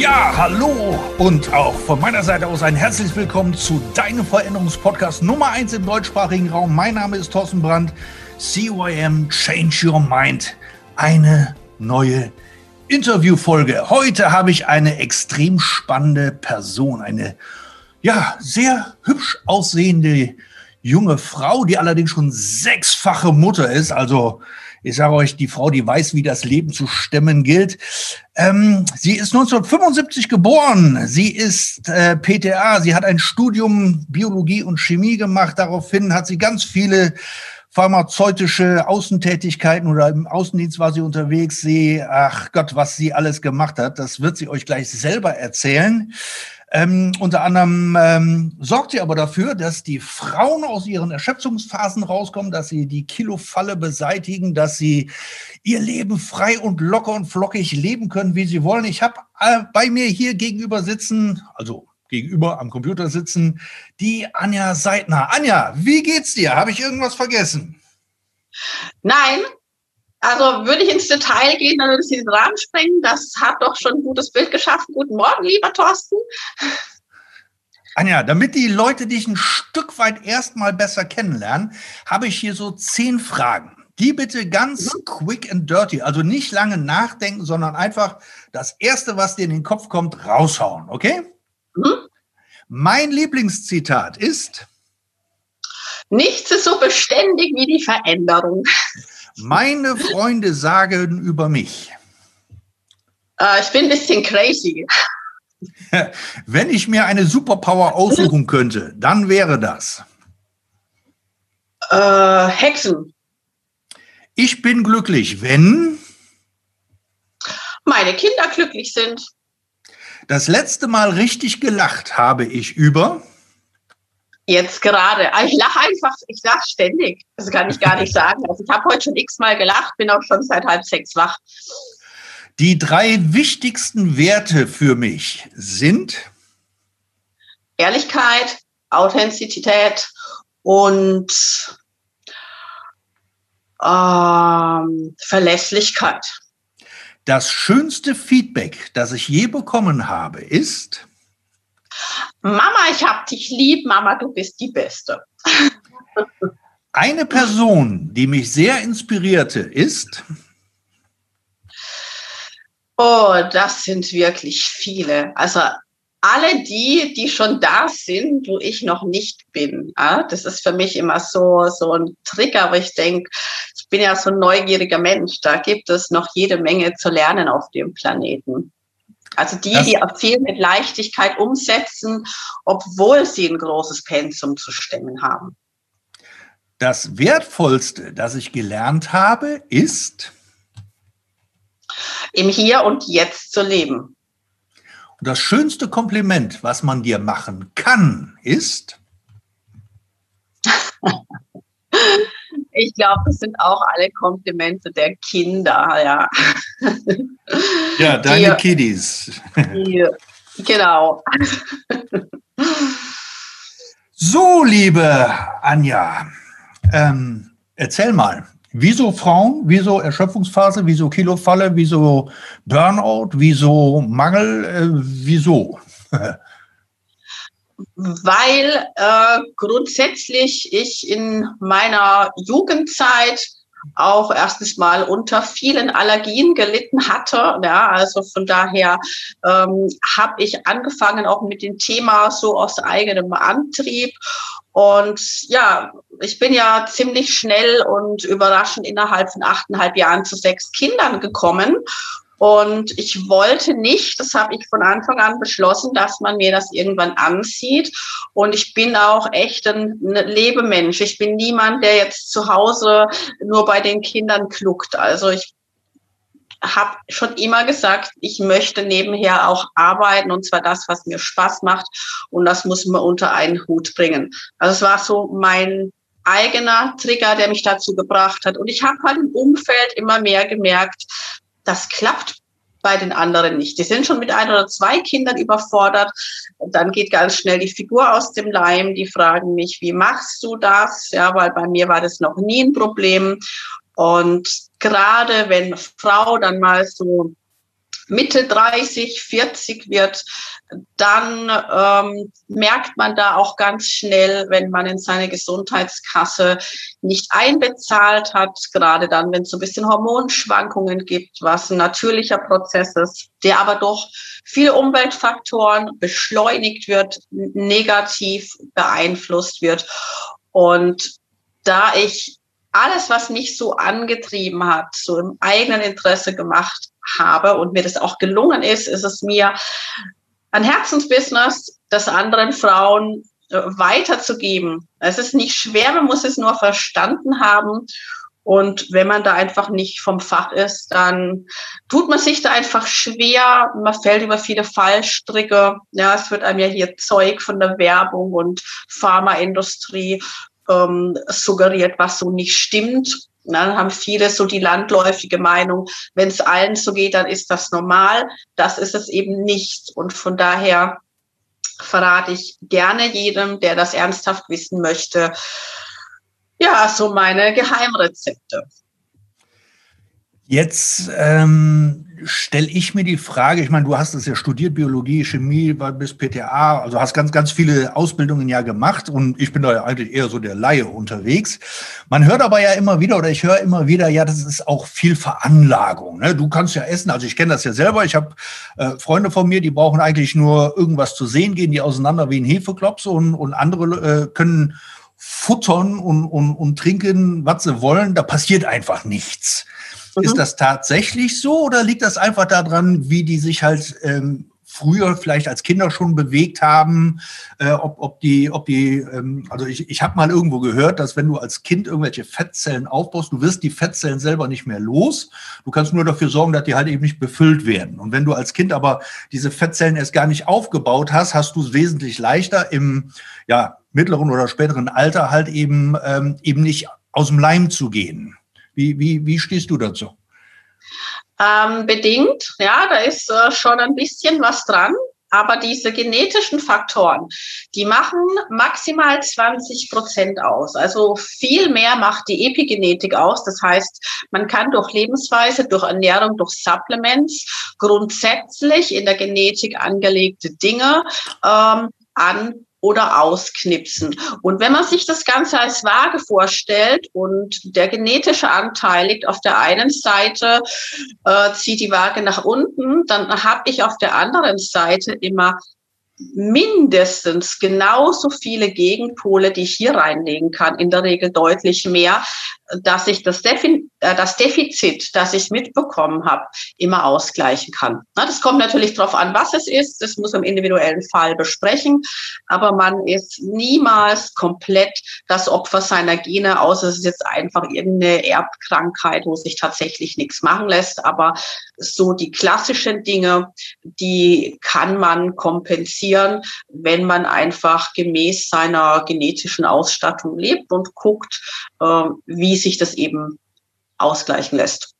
Ja, hallo und auch von meiner Seite aus ein herzliches Willkommen zu deinem Veränderungspodcast Nummer 1 im deutschsprachigen Raum. Mein Name ist Thorsten Brandt, CYM Change Your Mind. Eine neue Interviewfolge. Heute habe ich eine extrem spannende Person, eine ja, sehr hübsch aussehende junge Frau, die allerdings schon sechsfache Mutter ist, also ich sage euch, die Frau, die weiß, wie das Leben zu stemmen gilt. Ähm, sie ist 1975 geboren. Sie ist äh, PTA. Sie hat ein Studium Biologie und Chemie gemacht. Daraufhin hat sie ganz viele pharmazeutische Außentätigkeiten oder im Außendienst war sie unterwegs. Sie, ach Gott, was sie alles gemacht hat, das wird sie euch gleich selber erzählen. Ähm, unter anderem ähm, sorgt sie aber dafür, dass die Frauen aus ihren Erschöpfungsphasen rauskommen, dass sie die Kilofalle beseitigen, dass sie ihr Leben frei und locker und flockig leben können, wie sie wollen. Ich habe äh, bei mir hier gegenüber sitzen, also gegenüber am Computer sitzen, die Anja Seidner. Anja, wie geht's dir? Habe ich irgendwas vergessen? Nein, also würde ich ins Detail gehen, dann würde ich den Rahmen sprengen. Das hat doch schon ein gutes Bild geschaffen. Guten Morgen, lieber Thorsten. Anja, damit die Leute dich ein Stück weit erstmal besser kennenlernen, habe ich hier so zehn Fragen. Die bitte ganz mhm. quick and dirty, also nicht lange nachdenken, sondern einfach das Erste, was dir in den Kopf kommt, raushauen, okay? Mhm. Mein Lieblingszitat ist: Nichts ist so beständig wie die Veränderung. Meine Freunde sagen über mich. Äh, ich bin ein bisschen crazy. Wenn ich mir eine Superpower aussuchen könnte, dann wäre das. Äh, Hexen. Ich bin glücklich, wenn meine Kinder glücklich sind. Das letzte Mal richtig gelacht habe ich über Jetzt gerade. Ah, ich lache einfach, ich lache ständig. Das kann ich gar nicht sagen. Also ich habe heute schon x-mal gelacht, bin auch schon seit halb sechs wach. Die drei wichtigsten Werte für mich sind Ehrlichkeit, Authentizität und ähm, Verlässlichkeit. Das schönste Feedback, das ich je bekommen habe, ist Mama, ich hab dich lieb, Mama, du bist die Beste. Eine Person, die mich sehr inspirierte, ist. Oh, das sind wirklich viele. Also alle die, die schon da sind, wo ich noch nicht bin. Das ist für mich immer so, so ein Trigger, wo ich denke, bin ja so ein neugieriger Mensch. Da gibt es noch jede Menge zu lernen auf dem Planeten. Also die, das, die viel mit Leichtigkeit umsetzen, obwohl sie ein großes Pensum zu stemmen haben. Das Wertvollste, das ich gelernt habe, ist im Hier und Jetzt zu leben. Und das schönste Kompliment, was man dir machen kann, ist Ich glaube, das sind auch alle Komplimente der Kinder, ja. Ja, deine die, Kiddies. Die, genau. So, liebe Anja, ähm, erzähl mal, wieso Frauen, wieso Erschöpfungsphase, wieso Kilofalle, wieso Burnout, wieso Mangel, äh, wieso? weil äh, grundsätzlich ich in meiner Jugendzeit auch erstens mal unter vielen Allergien gelitten hatte. Ja, also von daher ähm, habe ich angefangen auch mit dem Thema so aus eigenem Antrieb. Und ja, ich bin ja ziemlich schnell und überraschend innerhalb von achteinhalb Jahren zu sechs Kindern gekommen. Und ich wollte nicht, das habe ich von Anfang an beschlossen, dass man mir das irgendwann ansieht. Und ich bin auch echt ein Lebemensch. Ich bin niemand, der jetzt zu Hause nur bei den Kindern kluckt. Also ich habe schon immer gesagt, ich möchte nebenher auch arbeiten und zwar das, was mir Spaß macht und das muss man unter einen Hut bringen. Also es war so mein eigener Trigger, der mich dazu gebracht hat. Und ich habe halt im Umfeld immer mehr gemerkt, das klappt bei den anderen nicht. Die sind schon mit ein oder zwei Kindern überfordert. Dann geht ganz schnell die Figur aus dem Leim. Die fragen mich, wie machst du das? Ja, weil bei mir war das noch nie ein Problem. Und gerade wenn Frau dann mal so Mitte 30, 40 wird, dann ähm, merkt man da auch ganz schnell, wenn man in seine Gesundheitskasse nicht einbezahlt hat, gerade dann, wenn es so ein bisschen Hormonschwankungen gibt, was ein natürlicher Prozess ist, der aber durch viele Umweltfaktoren beschleunigt wird, negativ beeinflusst wird. Und da ich alles, was mich so angetrieben hat, so im eigenen Interesse gemacht habe und mir das auch gelungen ist, ist es mir ein Herzensbusiness, das anderen Frauen äh, weiterzugeben. Es ist nicht schwer, man muss es nur verstanden haben. Und wenn man da einfach nicht vom Fach ist, dann tut man sich da einfach schwer. Man fällt über viele Fallstricke. Ja, es wird einem ja hier Zeug von der Werbung und Pharmaindustrie ähm, suggeriert, was so nicht stimmt. Dann haben viele so die landläufige Meinung, wenn es allen so geht, dann ist das normal. Das ist es eben nicht. Und von daher verrate ich gerne jedem, der das ernsthaft wissen möchte, ja, so meine Geheimrezepte. Jetzt ähm, stelle ich mir die Frage, ich meine, du hast es ja studiert, Biologie, Chemie, bis PTA, also hast ganz, ganz viele Ausbildungen ja gemacht und ich bin da ja eigentlich eher so der Laie unterwegs. Man hört aber ja immer wieder oder ich höre immer wieder, ja, das ist auch viel Veranlagung. Ne? Du kannst ja essen, also ich kenne das ja selber, ich habe äh, Freunde von mir, die brauchen eigentlich nur irgendwas zu sehen, gehen die auseinander wie ein Hefeklops und, und andere äh, können futtern und, und, und trinken, was sie wollen, da passiert einfach nichts. Mhm. Ist das tatsächlich so oder liegt das einfach daran, wie die sich halt ähm, früher vielleicht als Kinder schon bewegt haben, äh, ob, ob die, ob die, ähm, also ich, ich habe mal irgendwo gehört, dass wenn du als Kind irgendwelche Fettzellen aufbaust, du wirst die Fettzellen selber nicht mehr los. Du kannst nur dafür sorgen, dass die halt eben nicht befüllt werden. Und wenn du als Kind aber diese Fettzellen erst gar nicht aufgebaut hast, hast du es wesentlich leichter im ja, mittleren oder späteren Alter halt eben, ähm, eben nicht aus dem Leim zu gehen. Wie, wie, wie stehst du dazu? Ähm, bedingt, ja, da ist äh, schon ein bisschen was dran. Aber diese genetischen Faktoren, die machen maximal 20 Prozent aus. Also viel mehr macht die Epigenetik aus. Das heißt, man kann durch Lebensweise, durch Ernährung, durch Supplements grundsätzlich in der Genetik angelegte Dinge ähm, an oder ausknipsen. Und wenn man sich das Ganze als Waage vorstellt und der genetische Anteil liegt auf der einen Seite, äh, zieht die Waage nach unten, dann habe ich auf der anderen Seite immer mindestens genauso viele Gegenpole, die ich hier reinlegen kann, in der Regel deutlich mehr, dass ich das, Defi äh, das Defizit, das ich mitbekommen habe, immer ausgleichen kann. Das kommt natürlich darauf an, was es ist. Das muss im individuellen Fall besprechen. Aber man ist niemals komplett das Opfer seiner Gene, außer es ist jetzt einfach irgendeine Erbkrankheit, wo sich tatsächlich nichts machen lässt. Aber so die klassischen Dinge, die kann man kompensieren, wenn man einfach gemäß seiner genetischen Ausstattung lebt und guckt, äh, wie sich das eben ausgleichen lässt.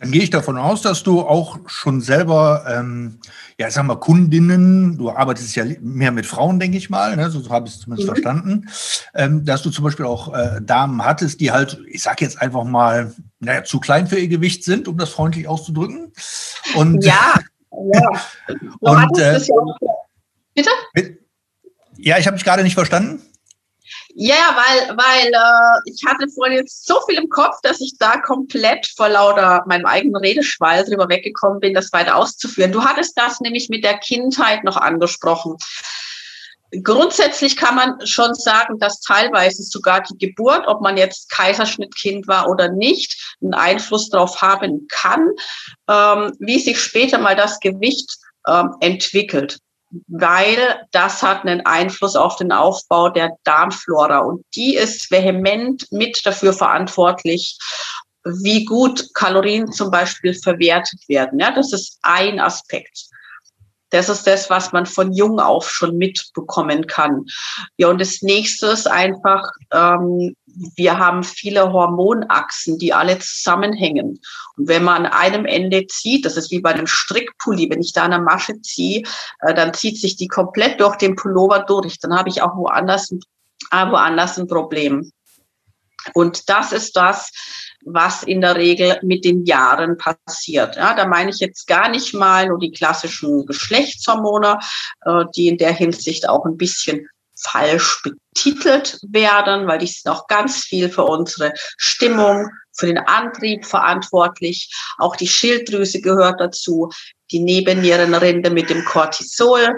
Dann gehe ich davon aus, dass du auch schon selber, ähm, ja, sag mal, Kundinnen, du arbeitest ja mehr mit Frauen, denke ich mal, ne, so habe ich es zumindest mhm. verstanden, ähm, dass du zum Beispiel auch äh, Damen hattest, die halt, ich sage jetzt einfach mal, naja, zu klein für ihr Gewicht sind, um das freundlich auszudrücken. Und, ja, ja. und, äh, Bitte? Ja, ich habe mich gerade nicht verstanden. Ja, weil, weil äh, ich hatte vorhin jetzt so viel im Kopf, dass ich da komplett vor lauter meinem eigenen Redeschwall drüber weggekommen bin, das weiter auszuführen. Du hattest das nämlich mit der Kindheit noch angesprochen. Grundsätzlich kann man schon sagen, dass teilweise sogar die Geburt, ob man jetzt Kaiserschnittkind war oder nicht, einen Einfluss darauf haben kann, ähm, wie sich später mal das Gewicht ähm, entwickelt weil das hat einen Einfluss auf den Aufbau der Darmflora und die ist vehement mit dafür verantwortlich, wie gut Kalorien zum Beispiel verwertet werden. Ja, das ist ein Aspekt. Das ist das, was man von jung auf schon mitbekommen kann. Ja, und das nächste ist einfach, ähm, wir haben viele Hormonachsen, die alle zusammenhängen. Und wenn man an einem Ende zieht, das ist wie bei einem Strickpulli, wenn ich da eine Masche ziehe, äh, dann zieht sich die komplett durch den Pullover durch. Dann habe ich auch woanders, äh, woanders ein Problem. Und das ist das, was in der Regel mit den Jahren passiert. Ja, da meine ich jetzt gar nicht mal nur die klassischen Geschlechtshormone, äh, die in der Hinsicht auch ein bisschen falsch betitelt werden, weil die sind auch ganz viel für unsere Stimmung, für den Antrieb verantwortlich. Auch die Schilddrüse gehört dazu, die Nebennierenrinde mit dem Cortisol.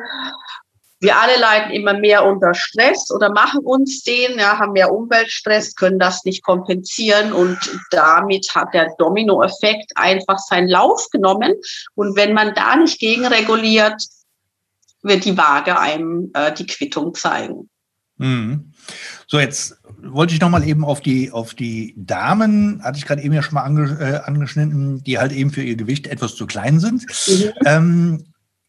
Wir alle leiden immer mehr unter Stress oder machen uns den, ja, haben mehr Umweltstress, können das nicht kompensieren und damit hat der Dominoeffekt einfach seinen Lauf genommen. Und wenn man da nicht gegenreguliert, wird die Waage einem äh, die Quittung zeigen. Mhm. So, jetzt wollte ich noch mal eben auf die, auf die Damen, hatte ich gerade eben ja schon mal ange, äh, angeschnitten, die halt eben für ihr Gewicht etwas zu klein sind. Mhm. Ähm,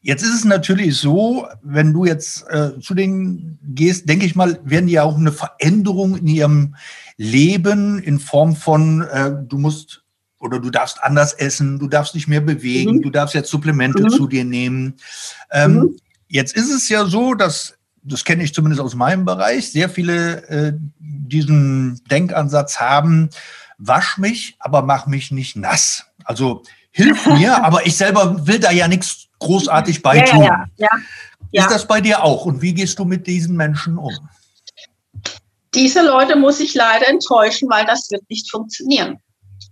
Jetzt ist es natürlich so, wenn du jetzt äh, zu denen gehst, denke ich mal, werden die ja auch eine Veränderung in ihrem Leben in Form von, äh, du musst oder du darfst anders essen, du darfst dich mehr bewegen, mhm. du darfst jetzt Supplemente mhm. zu dir nehmen. Ähm, mhm. Jetzt ist es ja so, dass, das kenne ich zumindest aus meinem Bereich, sehr viele äh, diesen Denkansatz haben, wasch mich, aber mach mich nicht nass. Also hilf mir, aber ich selber will da ja nichts großartig bei tun. Ja, ja, ja, Ist das bei dir auch? Und wie gehst du mit diesen Menschen um? Diese Leute muss ich leider enttäuschen, weil das wird nicht funktionieren.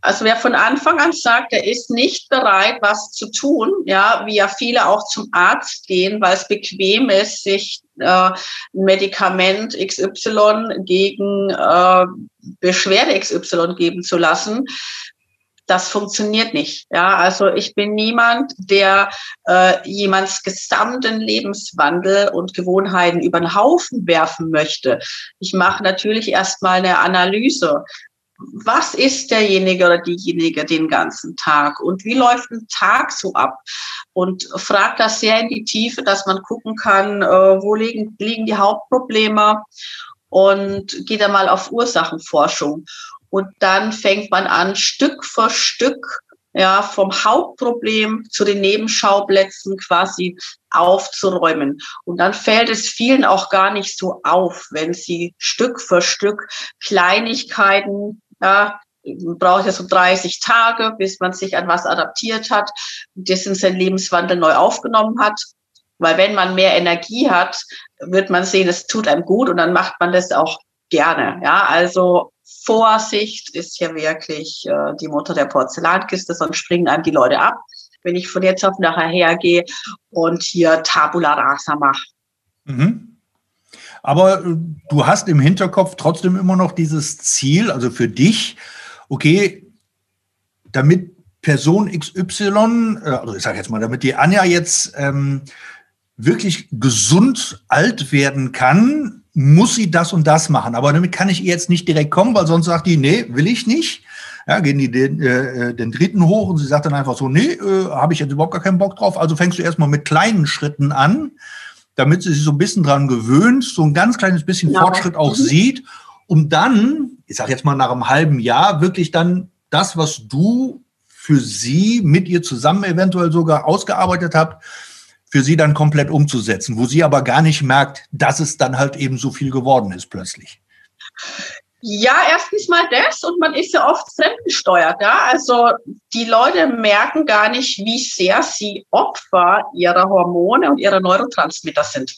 Also wer von Anfang an sagt, er ist nicht bereit, was zu tun, ja, wie ja viele auch zum Arzt gehen, weil es bequem ist, sich äh, ein Medikament XY gegen äh, Beschwerde XY geben zu lassen, das funktioniert nicht. Ja, also ich bin niemand, der äh, jemands gesamten Lebenswandel und Gewohnheiten über den Haufen werfen möchte. Ich mache natürlich erstmal eine Analyse. Was ist derjenige oder diejenige den ganzen Tag und wie läuft ein Tag so ab? Und fragt das sehr in die Tiefe, dass man gucken kann, äh, wo liegen, liegen die Hauptprobleme und geht dann mal auf Ursachenforschung. Und dann fängt man an, Stück für Stück ja, vom Hauptproblem zu den Nebenschauplätzen quasi aufzuräumen. Und dann fällt es vielen auch gar nicht so auf, wenn sie Stück für Stück Kleinigkeiten, ja, braucht ja so 30 Tage, bis man sich an was adaptiert hat, das in sein Lebenswandel neu aufgenommen hat. Weil wenn man mehr Energie hat, wird man sehen, es tut einem gut und dann macht man das auch gerne. Ja, also Vorsicht ist ja wirklich äh, die Mutter der Porzellankiste, sonst springen einem die Leute ab, wenn ich von jetzt auf nachher hergehe und hier Tabula Rasa mache. Mhm. Aber äh, du hast im Hinterkopf trotzdem immer noch dieses Ziel, also für dich, okay, damit Person XY, äh, also ich sage jetzt mal, damit die Anja jetzt ähm, wirklich gesund alt werden kann, muss sie das und das machen. Aber damit kann ich ihr jetzt nicht direkt kommen, weil sonst sagt die, nee, will ich nicht. Ja, gehen die den, äh, den dritten hoch und sie sagt dann einfach so, nee, äh, habe ich jetzt überhaupt gar keinen Bock drauf. Also fängst du erstmal mit kleinen Schritten an, damit sie sich so ein bisschen dran gewöhnt, so ein ganz kleines bisschen ja. Fortschritt auch mhm. sieht, um dann, ich sage jetzt mal nach einem halben Jahr, wirklich dann das, was du für sie mit ihr zusammen eventuell sogar ausgearbeitet habt, für sie dann komplett umzusetzen, wo sie aber gar nicht merkt, dass es dann halt eben so viel geworden ist plötzlich. Ja, erstens mal das und man ist ja oft fremdgesteuert. Ja? Also die Leute merken gar nicht, wie sehr sie Opfer ihrer Hormone und ihrer Neurotransmitter sind.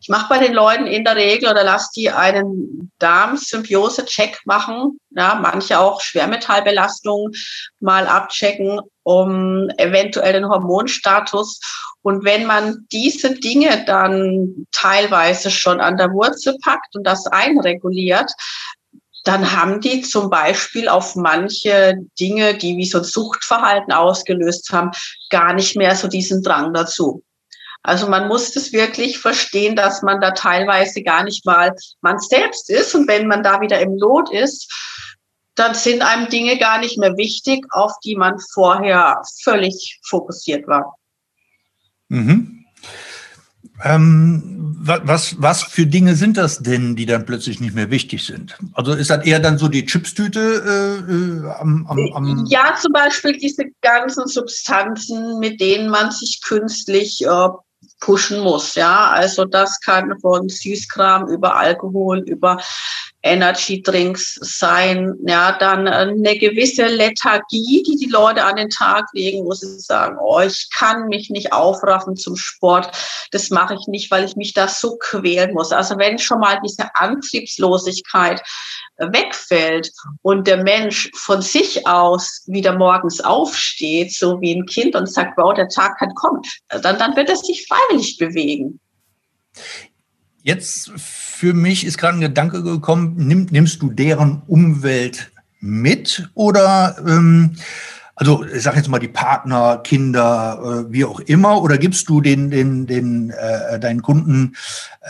Ich mache bei den Leuten in der Regel oder lasse die einen Darm-Symbiose-Check machen, ja, manche auch Schwermetallbelastungen mal abchecken, um eventuell den Hormonstatus. Und wenn man diese Dinge dann teilweise schon an der Wurzel packt und das einreguliert, dann haben die zum Beispiel auf manche Dinge, die wie so ein Suchtverhalten ausgelöst haben, gar nicht mehr so diesen Drang dazu. Also man muss das wirklich verstehen, dass man da teilweise gar nicht mal man selbst ist. Und wenn man da wieder im Lot ist, dann sind einem Dinge gar nicht mehr wichtig, auf die man vorher völlig fokussiert war. Mhm. Ähm, was, was für Dinge sind das denn, die dann plötzlich nicht mehr wichtig sind? Also ist das eher dann so die Chipstüte äh, äh am, am, am Ja, zum Beispiel diese ganzen Substanzen, mit denen man sich künstlich äh, pushen muss. Ja, also das kann von Süßkram über Alkohol, über Energy Drinks sein. Ja, dann eine gewisse Lethargie, die die Leute an den Tag legen, wo sie sagen, oh, ich kann mich nicht aufraffen zum Sport. Das mache ich nicht, weil ich mich da so quälen muss. Also wenn schon mal diese Antriebslosigkeit wegfällt und der Mensch von sich aus wieder morgens aufsteht, so wie ein Kind und sagt, wow, der Tag kann kommen, dann, dann wird er sich freiwillig bewegen. Jetzt für mich ist gerade ein Gedanke gekommen, nimm, nimmst du deren Umwelt mit oder ähm, also ich sage jetzt mal die Partner, Kinder, äh, wie auch immer, oder gibst du den, den, den äh, deinen Kunden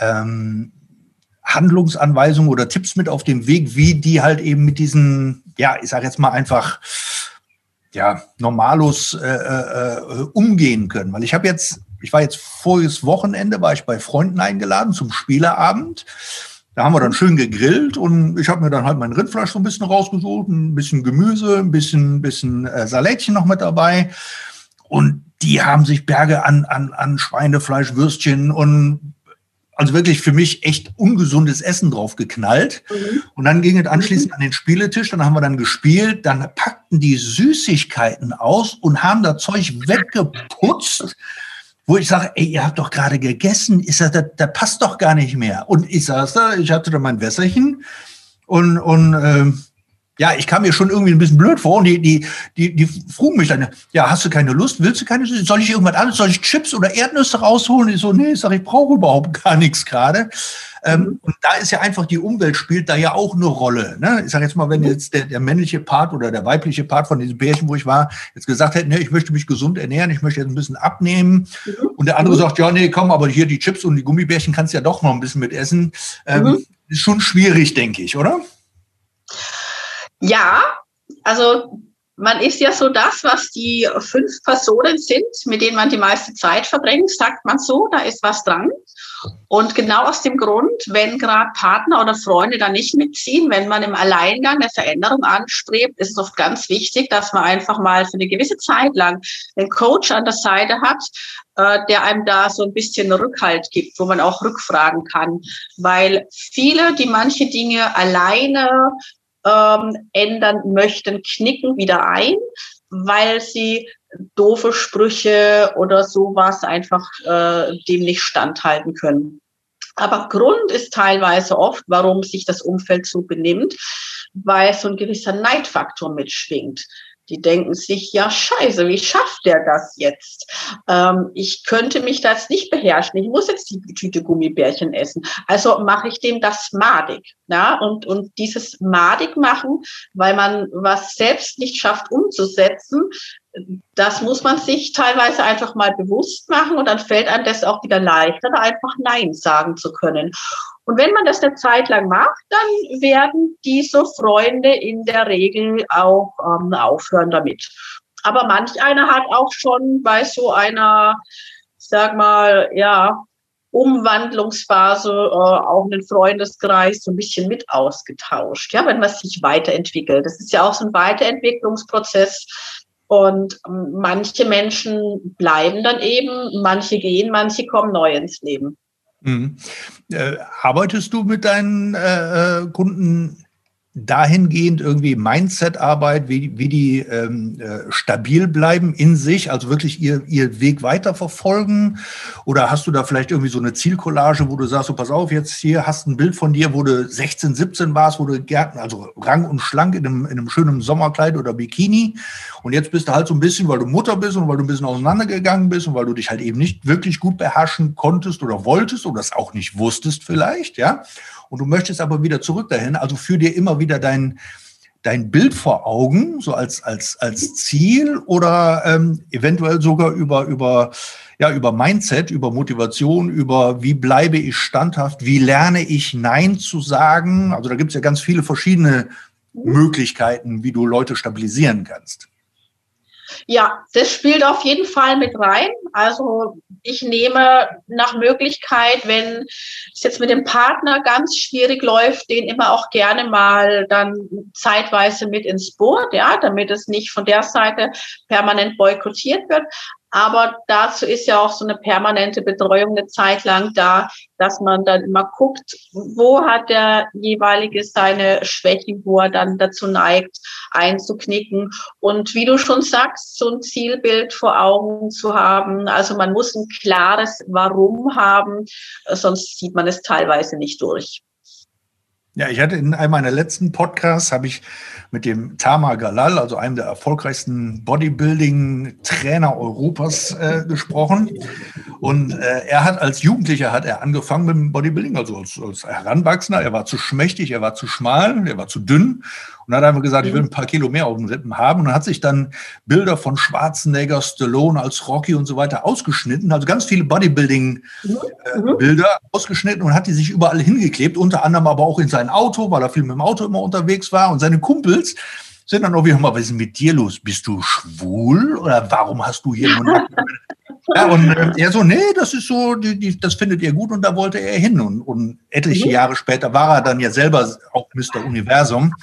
ähm, Handlungsanweisungen oder Tipps mit auf dem Weg, wie die halt eben mit diesen, ja, ich sage jetzt mal einfach, ja, Normalos äh, äh, umgehen können. Weil ich habe jetzt, ich war jetzt voriges Wochenende, war ich bei Freunden eingeladen zum Spieleabend. Da haben wir dann schön gegrillt und ich habe mir dann halt mein Rindfleisch so ein bisschen rausgesucht, ein bisschen Gemüse, ein bisschen, bisschen äh, Salätchen noch mit dabei. Und die haben sich Berge an, an, an Schweinefleisch, Würstchen und also wirklich für mich echt ungesundes Essen drauf geknallt. Mhm. Und dann ging es anschließend an den Spieletisch, dann haben wir dann gespielt, dann packten die Süßigkeiten aus und haben das Zeug weggeputzt, wo ich sage, ey, ihr habt doch gerade gegessen, ist das, das, das passt doch gar nicht mehr. Und ich saß da, ich hatte da mein Wässerchen und, und ähm, ja, ich kam mir schon irgendwie ein bisschen blöd vor und die, die, die, die frugen mich dann, ja, hast du keine Lust, willst du keine Soll ich irgendwas anderes, soll ich Chips oder Erdnüsse rausholen? Ich so, nee, ich sag, ich brauche überhaupt gar nichts gerade. Ähm, mhm. und da ist ja einfach, die Umwelt spielt da ja auch eine Rolle. Ne? Ich sage jetzt mal, wenn mhm. jetzt der, der männliche Part oder der weibliche Part von diesem Pärchen, wo ich war, jetzt gesagt hätte, nee, ich möchte mich gesund ernähren, ich möchte jetzt ein bisschen abnehmen. Mhm. Und der andere sagt, ja, nee, komm, aber hier die Chips und die Gummibärchen kannst du ja doch noch ein bisschen mit essen. Ähm. Ist schon schwierig, denke ich, oder? Ja, also man ist ja so das, was die fünf Personen sind, mit denen man die meiste Zeit verbringt, sagt man so, da ist was dran. Und genau aus dem Grund, wenn gerade Partner oder Freunde da nicht mitziehen, wenn man im Alleingang eine Veränderung anstrebt, ist es oft ganz wichtig, dass man einfach mal für eine gewisse Zeit lang einen Coach an der Seite hat, äh, der einem da so ein bisschen Rückhalt gibt, wo man auch rückfragen kann. Weil viele, die manche Dinge alleine ähm, ändern möchten, knicken wieder ein, weil sie doofe Sprüche oder sowas einfach äh, dem nicht standhalten können. Aber Grund ist teilweise oft, warum sich das Umfeld so benimmt, weil so ein gewisser Neidfaktor mitschwingt. Die denken sich, ja, scheiße, wie schafft der das jetzt? Ähm, ich könnte mich das nicht beherrschen. Ich muss jetzt die Tüte Gummibärchen essen. Also mache ich dem das madig. Ja? Und, und dieses madig machen, weil man was selbst nicht schafft umzusetzen, das muss man sich teilweise einfach mal bewusst machen und dann fällt einem das auch wieder leichter, da einfach Nein sagen zu können. Und wenn man das eine Zeit lang macht, dann werden diese Freunde in der Regel auch ähm, aufhören damit. Aber manch einer hat auch schon bei so einer, sag mal, ja, Umwandlungsphase äh, auch einen Freundeskreis so ein bisschen mit ausgetauscht, ja, wenn man sich weiterentwickelt. Das ist ja auch so ein Weiterentwicklungsprozess. Und manche Menschen bleiben dann eben, manche gehen, manche kommen neu ins Leben. Mhm. Äh, arbeitest du mit deinen äh, äh Kunden dahingehend irgendwie Mindset-Arbeit, wie, wie die ähm, äh, stabil bleiben in sich, also wirklich ihr, ihr Weg weiterverfolgen? Oder hast du da vielleicht irgendwie so eine Zielcollage, wo du sagst, so pass auf, jetzt hier hast ein Bild von dir, wo du 16, 17 warst, wo du Gärten, also rang und schlank in einem, in einem schönen Sommerkleid oder Bikini. Und jetzt bist du halt so ein bisschen, weil du Mutter bist und weil du ein bisschen auseinandergegangen bist und weil du dich halt eben nicht wirklich gut beherrschen konntest oder wolltest oder es auch nicht wusstest vielleicht, ja und du möchtest aber wieder zurück dahin. Also führ dir immer wieder dein, dein Bild vor Augen, so als, als, als Ziel oder ähm, eventuell sogar über, über, ja, über Mindset, über Motivation, über wie bleibe ich standhaft, wie lerne ich Nein zu sagen. Also da gibt es ja ganz viele verschiedene Möglichkeiten, wie du Leute stabilisieren kannst. Ja, das spielt auf jeden Fall mit rein. Also ich nehme nach Möglichkeit, wenn es jetzt mit dem Partner ganz schwierig läuft, den immer auch gerne mal dann zeitweise mit ins Boot, ja, damit es nicht von der Seite permanent boykottiert wird. Aber dazu ist ja auch so eine permanente Betreuung eine Zeit lang da, dass man dann immer guckt, wo hat der jeweilige seine Schwächen, wo er dann dazu neigt, einzuknicken. Und wie du schon sagst, so ein Zielbild vor Augen zu haben. Also man muss ein klares Warum haben, sonst sieht man es teilweise nicht durch. Ja, ich hatte in einem meiner letzten Podcasts, habe ich mit dem Tama Galal, also einem der erfolgreichsten Bodybuilding-Trainer Europas, äh, gesprochen. Und äh, er hat als Jugendlicher hat er angefangen mit dem Bodybuilding, also als, als Heranwachsender. Er war zu schmächtig, er war zu schmal, er war zu dünn und hat einfach gesagt, ich will mhm. ein paar Kilo mehr auf den Rippen haben. Und hat sich dann Bilder von Schwarzenegger, Stallone als Rocky und so weiter ausgeschnitten, also ganz viele Bodybuilding-Bilder mhm. äh, mhm. ausgeschnitten und hat die sich überall hingeklebt, unter anderem aber auch in sein Auto, weil er viel mit dem Auto immer unterwegs war. Und seine Kumpels sind dann auch wieder mal, was ist mit dir los? Bist du schwul oder warum hast du hier nur Ja, und er so, nee, das ist so, die, die, das findet ihr gut und da wollte er hin. Und, und etliche mhm. Jahre später war er dann ja selber auch Mr. Universum.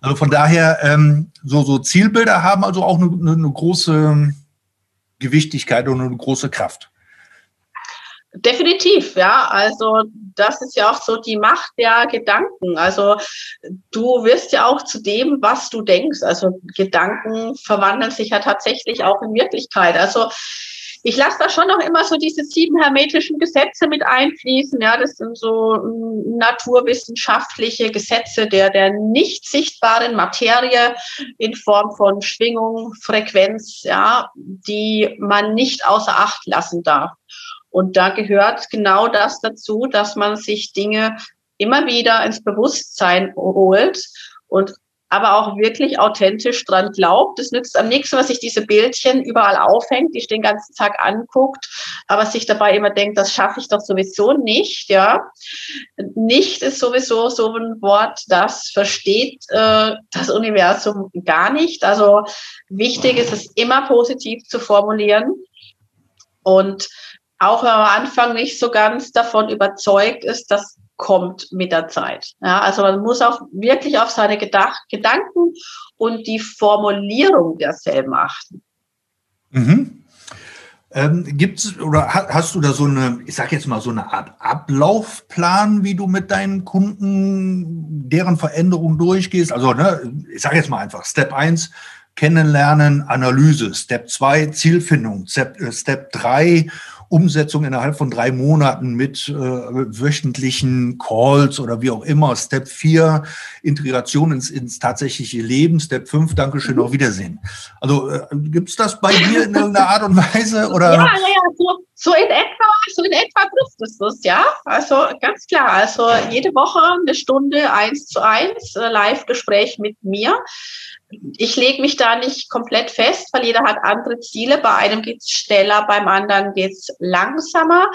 Also von daher, ähm, so, so Zielbilder haben also auch eine, eine große Gewichtigkeit und eine große Kraft. Definitiv, ja. Also das ist ja auch so die Macht der Gedanken. Also du wirst ja auch zu dem, was du denkst. Also Gedanken verwandeln sich ja tatsächlich auch in Wirklichkeit. Also ich lasse da schon noch immer so diese sieben hermetischen Gesetze mit einfließen. Ja, das sind so naturwissenschaftliche Gesetze der, der nicht sichtbaren Materie in Form von Schwingung, Frequenz, ja, die man nicht außer Acht lassen darf. Und da gehört genau das dazu, dass man sich Dinge immer wieder ins Bewusstsein holt und aber auch wirklich authentisch dran glaubt. Das nützt am nächsten, was sich diese Bildchen überall aufhängt, die den ganzen Tag anguckt, aber sich dabei immer denkt, das schaffe ich doch sowieso nicht, ja. Nicht ist sowieso so ein Wort, das versteht äh, das Universum gar nicht. Also wichtig ist es immer positiv zu formulieren und auch wenn man am Anfang nicht so ganz davon überzeugt ist, das kommt mit der Zeit. Ja, also man muss auch wirklich auf seine Gedach Gedanken und die Formulierung derselben achten. Mhm. Ähm, gibt's oder hast du da so eine, ich sag jetzt mal so eine Art Ablaufplan, wie du mit deinen Kunden deren Veränderung durchgehst? Also, ne, ich sage jetzt mal einfach, Step 1, Kennenlernen, Analyse, Step 2, Zielfindung, Step, äh, Step 3, Umsetzung innerhalb von drei Monaten mit äh, wöchentlichen Calls oder wie auch immer. Step 4, Integration ins, ins tatsächliche Leben. Step 5, Dankeschön, mhm. auf Wiedersehen. Also äh, gibt es das bei dir in irgendeiner Art und Weise? Oder? Ja, ja, ja, so, so in etwa, so in etwa trifft es das, ja. Also ganz klar. Also jede Woche eine Stunde eins zu eins äh, Live-Gespräch mit mir ich lege mich da nicht komplett fest, weil jeder hat andere Ziele. Bei einem geht's schneller, beim anderen geht's langsamer.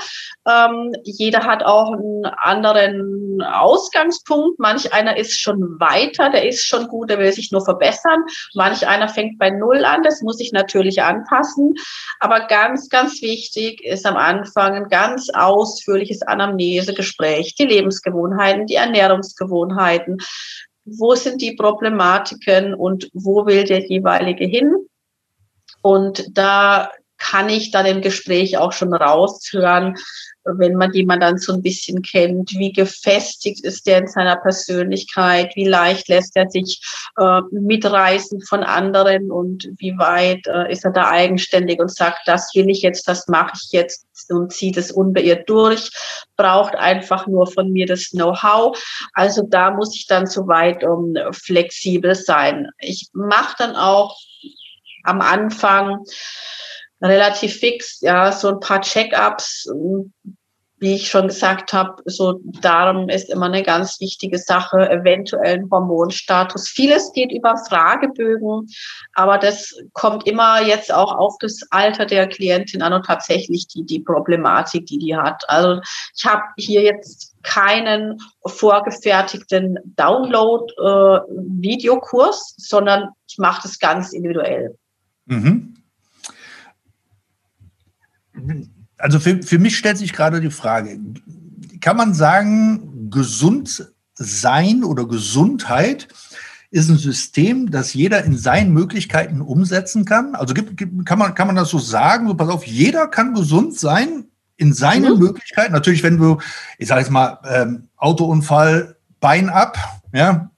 Ähm, jeder hat auch einen anderen Ausgangspunkt. Manch einer ist schon weiter, der ist schon gut, der will sich nur verbessern. Manch einer fängt bei Null an, das muss ich natürlich anpassen. Aber ganz, ganz wichtig ist am Anfang ein ganz ausführliches Anamnesegespräch, die Lebensgewohnheiten, die Ernährungsgewohnheiten, wo sind die Problematiken und wo will der jeweilige hin. Und da kann ich dann im Gespräch auch schon raushören, wenn man jemanden dann so ein bisschen kennt, wie gefestigt ist der in seiner Persönlichkeit, wie leicht lässt er sich äh, mitreißen von anderen und wie weit äh, ist er da eigenständig und sagt, das will ich jetzt, das mache ich jetzt und zieht es unbeirrt durch, braucht einfach nur von mir das Know-how. Also da muss ich dann soweit um flexibel sein. Ich mache dann auch am Anfang relativ fix, ja, so ein paar Check-ups, wie ich schon gesagt habe, so Darm ist immer eine ganz wichtige Sache, eventuellen Hormonstatus. Vieles geht über Fragebögen, aber das kommt immer jetzt auch auf das Alter der Klientin an und tatsächlich die, die Problematik, die die hat. Also ich habe hier jetzt keinen vorgefertigten Download-Videokurs, äh, sondern ich mache das ganz individuell. Mhm. Also für, für mich stellt sich gerade die Frage, kann man sagen, gesund sein oder Gesundheit ist ein System, das jeder in seinen Möglichkeiten umsetzen kann? Also gibt, kann, man, kann man das so sagen? So, pass auf, jeder kann gesund sein in seinen mhm. Möglichkeiten. Natürlich, wenn du, ich sage jetzt mal, ähm, Autounfall, Bein ab, ja.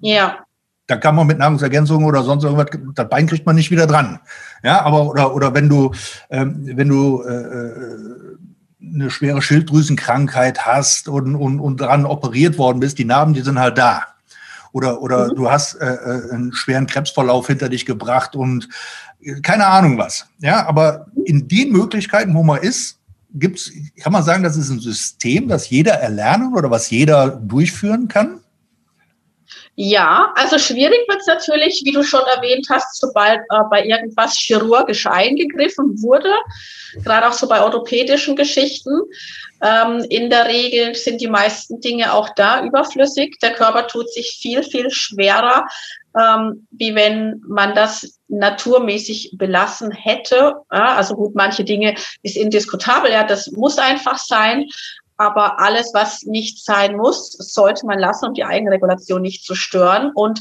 Ja. Da kann man mit Nahrungsergänzung oder sonst irgendwas, das Bein kriegt man nicht wieder dran. Ja, aber oder, oder wenn du, ähm, wenn du äh, äh eine schwere Schilddrüsenkrankheit hast und, und, und dran operiert worden bist, die Narben, die sind halt da oder, oder mhm. du hast äh, äh, einen schweren Krebsverlauf hinter dich gebracht und äh, keine Ahnung was. Ja, aber in den Möglichkeiten, wo man ist, gibt's, kann man sagen, das ist ein System, das jeder erlernen oder was jeder durchführen kann? Ja, also schwierig wird es natürlich, wie du schon erwähnt hast, sobald äh, bei irgendwas chirurgisch eingegriffen wurde, gerade auch so bei orthopädischen Geschichten. Ähm, in der Regel sind die meisten Dinge auch da überflüssig. Der Körper tut sich viel, viel schwerer, ähm, wie wenn man das naturmäßig belassen hätte. Ja, also gut, manche Dinge ist indiskutabel, ja, das muss einfach sein. Aber alles, was nicht sein muss, sollte man lassen, um die Eigenregulation nicht zu stören. Und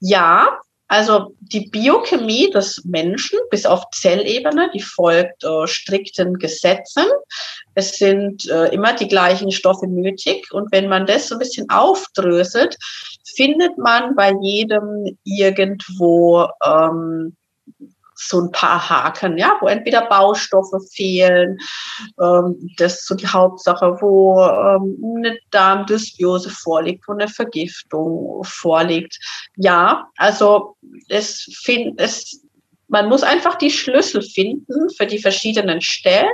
ja, also die Biochemie des Menschen bis auf Zellebene, die folgt äh, strikten Gesetzen. Es sind äh, immer die gleichen Stoffe nötig. Und wenn man das so ein bisschen aufdröselt, findet man bei jedem irgendwo ähm, so ein paar Haken, ja, wo entweder Baustoffe fehlen, ähm, das ist so die Hauptsache, wo ähm, eine Darmdysbiose vorliegt, wo eine Vergiftung vorliegt. Ja, also es, find, es, man muss einfach die Schlüssel finden für die verschiedenen Stellen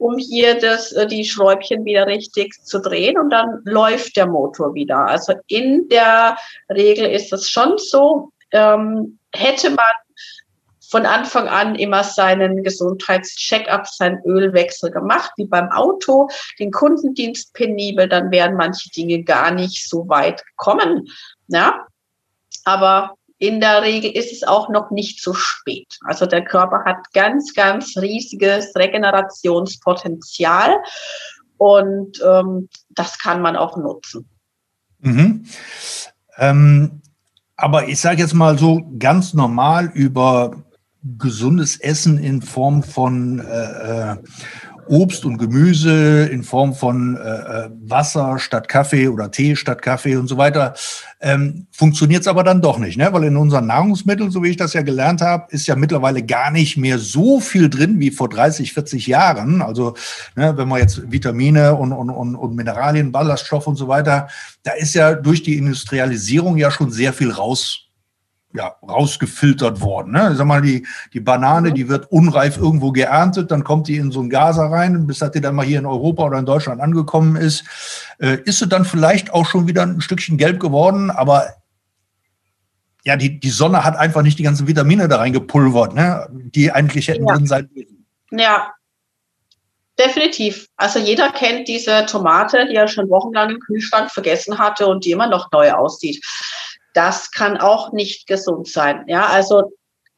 um hier das, äh, die Schräubchen wieder richtig zu drehen und dann läuft der Motor wieder. Also in der Regel ist es schon so, ähm, hätte man von Anfang an immer seinen Gesundheitscheckup, seinen Ölwechsel gemacht, wie beim Auto, den Kundendienst penibel, dann wären manche Dinge gar nicht so weit gekommen. Ja? Aber in der Regel ist es auch noch nicht zu spät. Also der Körper hat ganz, ganz riesiges Regenerationspotenzial und ähm, das kann man auch nutzen. Mhm. Ähm, aber ich sage jetzt mal so ganz normal über gesundes Essen in Form von äh, äh, Obst und Gemüse, in Form von äh, äh, Wasser statt Kaffee oder Tee statt Kaffee und so weiter, ähm, funktioniert es aber dann doch nicht, ne? weil in unseren Nahrungsmitteln, so wie ich das ja gelernt habe, ist ja mittlerweile gar nicht mehr so viel drin wie vor 30, 40 Jahren. Also ne, wenn man jetzt Vitamine und, und, und, und Mineralien, Ballaststoffe und so weiter, da ist ja durch die Industrialisierung ja schon sehr viel raus ja, rausgefiltert worden. Ne? Sag mal, die, die Banane, mhm. die wird unreif irgendwo geerntet, dann kommt die in so ein Gaser rein, bis dass die dann mal hier in Europa oder in Deutschland angekommen ist. Äh, ist sie dann vielleicht auch schon wieder ein Stückchen gelb geworden, aber ja, die, die Sonne hat einfach nicht die ganzen Vitamine da reingepulvert, ne? die eigentlich hätten ja. drin sein müssen. Ja, definitiv. Also jeder kennt diese Tomate, die er schon wochenlang im Kühlschrank vergessen hatte und die immer noch neu aussieht das kann auch nicht gesund sein. Ja, also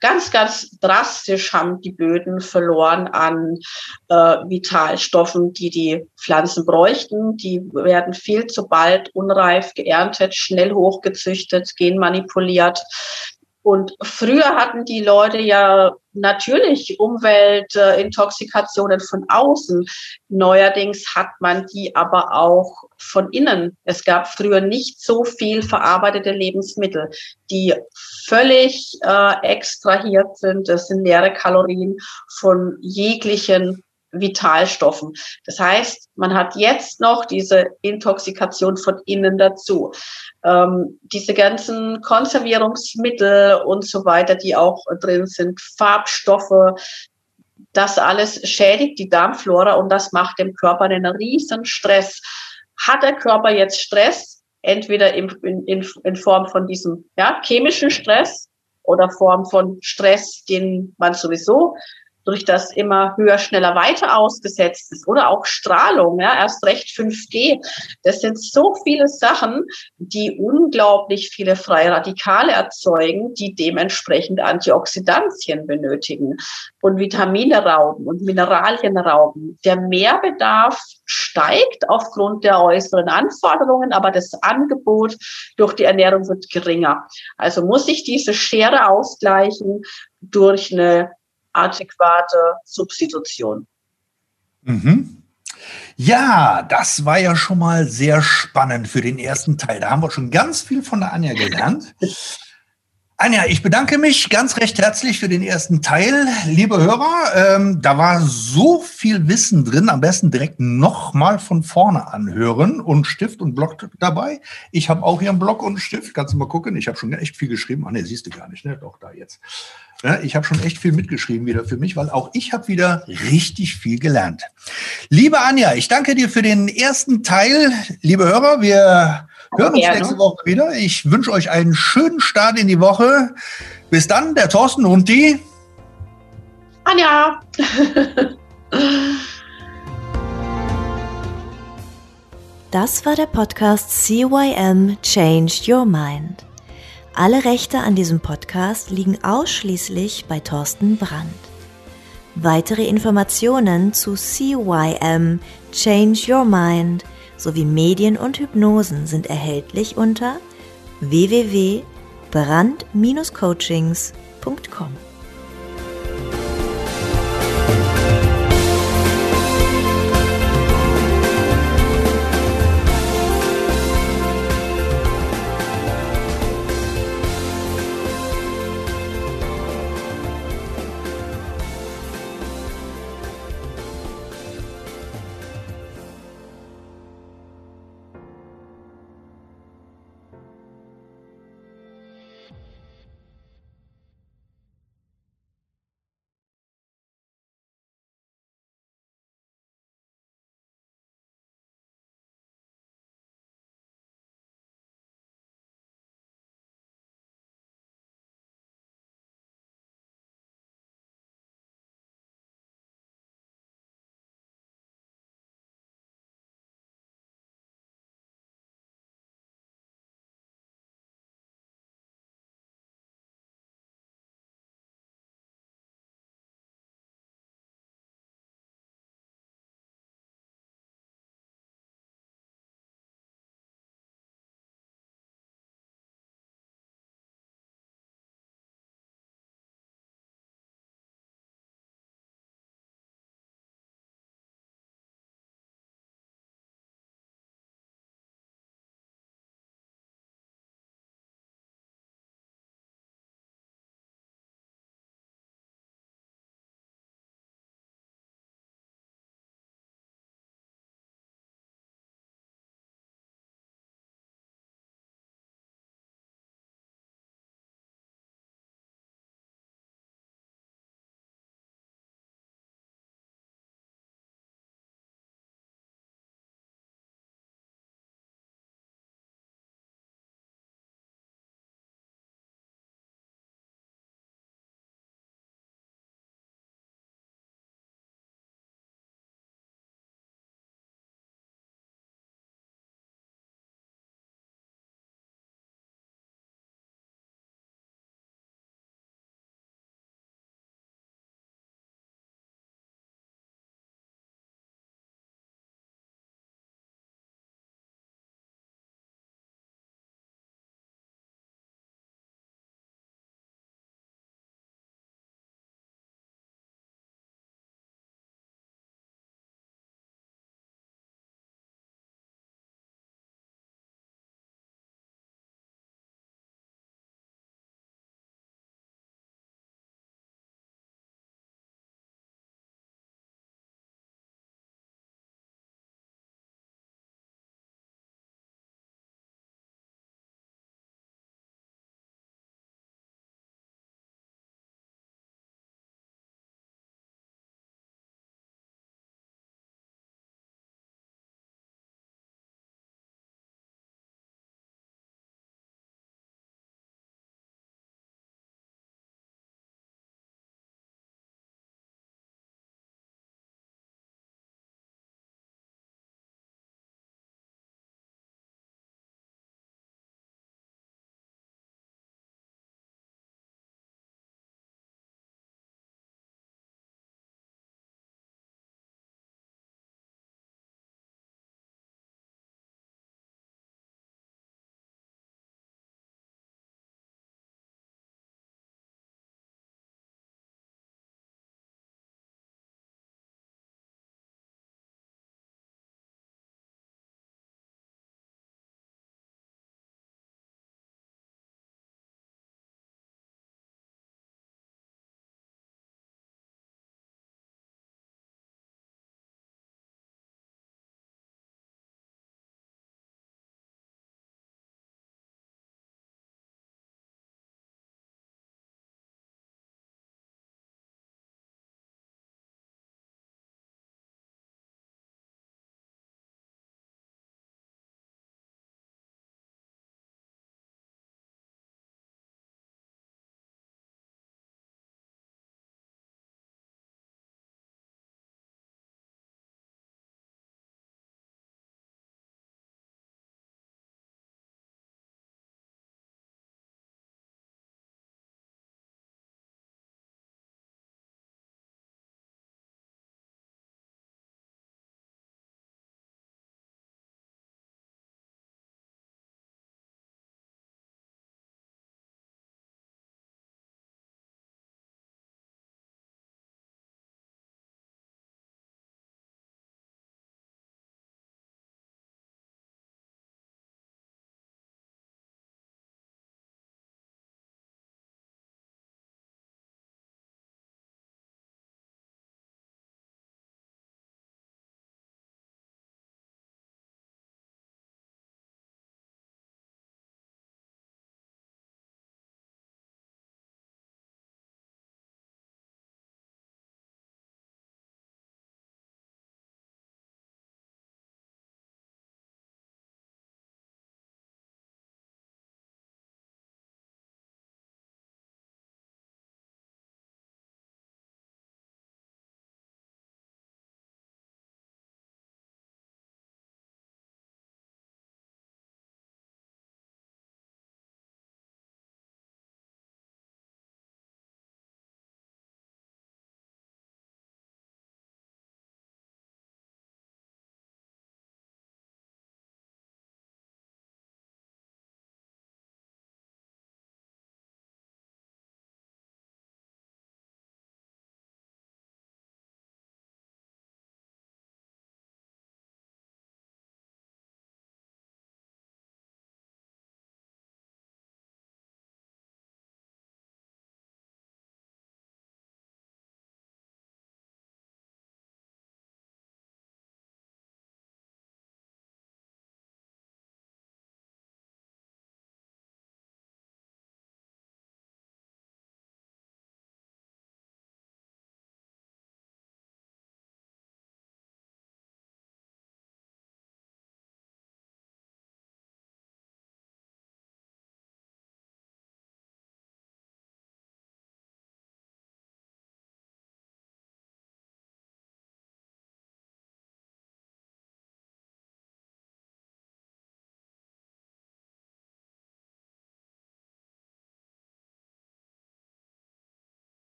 ganz, ganz drastisch haben die Böden verloren an äh, Vitalstoffen, die die Pflanzen bräuchten. Die werden viel zu bald unreif geerntet, schnell hochgezüchtet, genmanipuliert. Und früher hatten die Leute ja natürlich Umweltintoxikationen von außen. Neuerdings hat man die aber auch von innen. Es gab früher nicht so viel verarbeitete Lebensmittel, die völlig äh, extrahiert sind. Das sind leere Kalorien von jeglichen Vitalstoffen. Das heißt, man hat jetzt noch diese Intoxikation von innen dazu. Ähm, diese ganzen Konservierungsmittel und so weiter, die auch drin sind, Farbstoffe, das alles schädigt die Darmflora und das macht dem Körper einen riesen Stress. Hat der Körper jetzt Stress, entweder in, in, in Form von diesem ja, chemischen Stress oder Form von Stress, den man sowieso durch das immer höher, schneller, weiter ausgesetzt ist oder auch Strahlung, ja, erst recht 5G. Das sind so viele Sachen, die unglaublich viele freie Radikale erzeugen, die dementsprechend Antioxidantien benötigen und Vitamine rauben und Mineralien rauben. Der Mehrbedarf steigt aufgrund der äußeren Anforderungen, aber das Angebot durch die Ernährung wird geringer. Also muss ich diese Schere ausgleichen durch eine adäquate Substitution. Mhm. Ja, das war ja schon mal sehr spannend für den ersten Teil. Da haben wir schon ganz viel von der Anja gelernt. Anja, ich bedanke mich ganz recht herzlich für den ersten Teil. Liebe Hörer, ähm, da war so viel Wissen drin. Am besten direkt nochmal von vorne anhören und Stift und Block dabei. Ich habe auch hier einen Block und Stift. Kannst du mal gucken? Ich habe schon echt viel geschrieben. Ah, ne, siehst du gar nicht, ne? Doch, da jetzt. Ja, ich habe schon echt viel mitgeschrieben wieder für mich, weil auch ich habe wieder richtig viel gelernt. Liebe Anja, ich danke dir für den ersten Teil. Liebe Hörer, wir hören uns nächste Woche wieder. Ich wünsche euch einen schönen Start in die Woche. Bis dann, der Thorsten und die Anja. Das war der Podcast CYM Changed Your Mind. Alle Rechte an diesem Podcast liegen ausschließlich bei Thorsten Brandt. Weitere Informationen zu CYM Change Your Mind sowie Medien und Hypnosen sind erhältlich unter www.brand-coachings.com.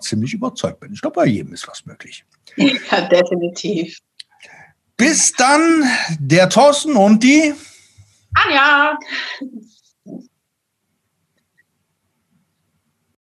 ziemlich überzeugt bin. Ich glaube, bei jedem ist was möglich. Ja, definitiv. Bis dann, der Thorsten und die Anja.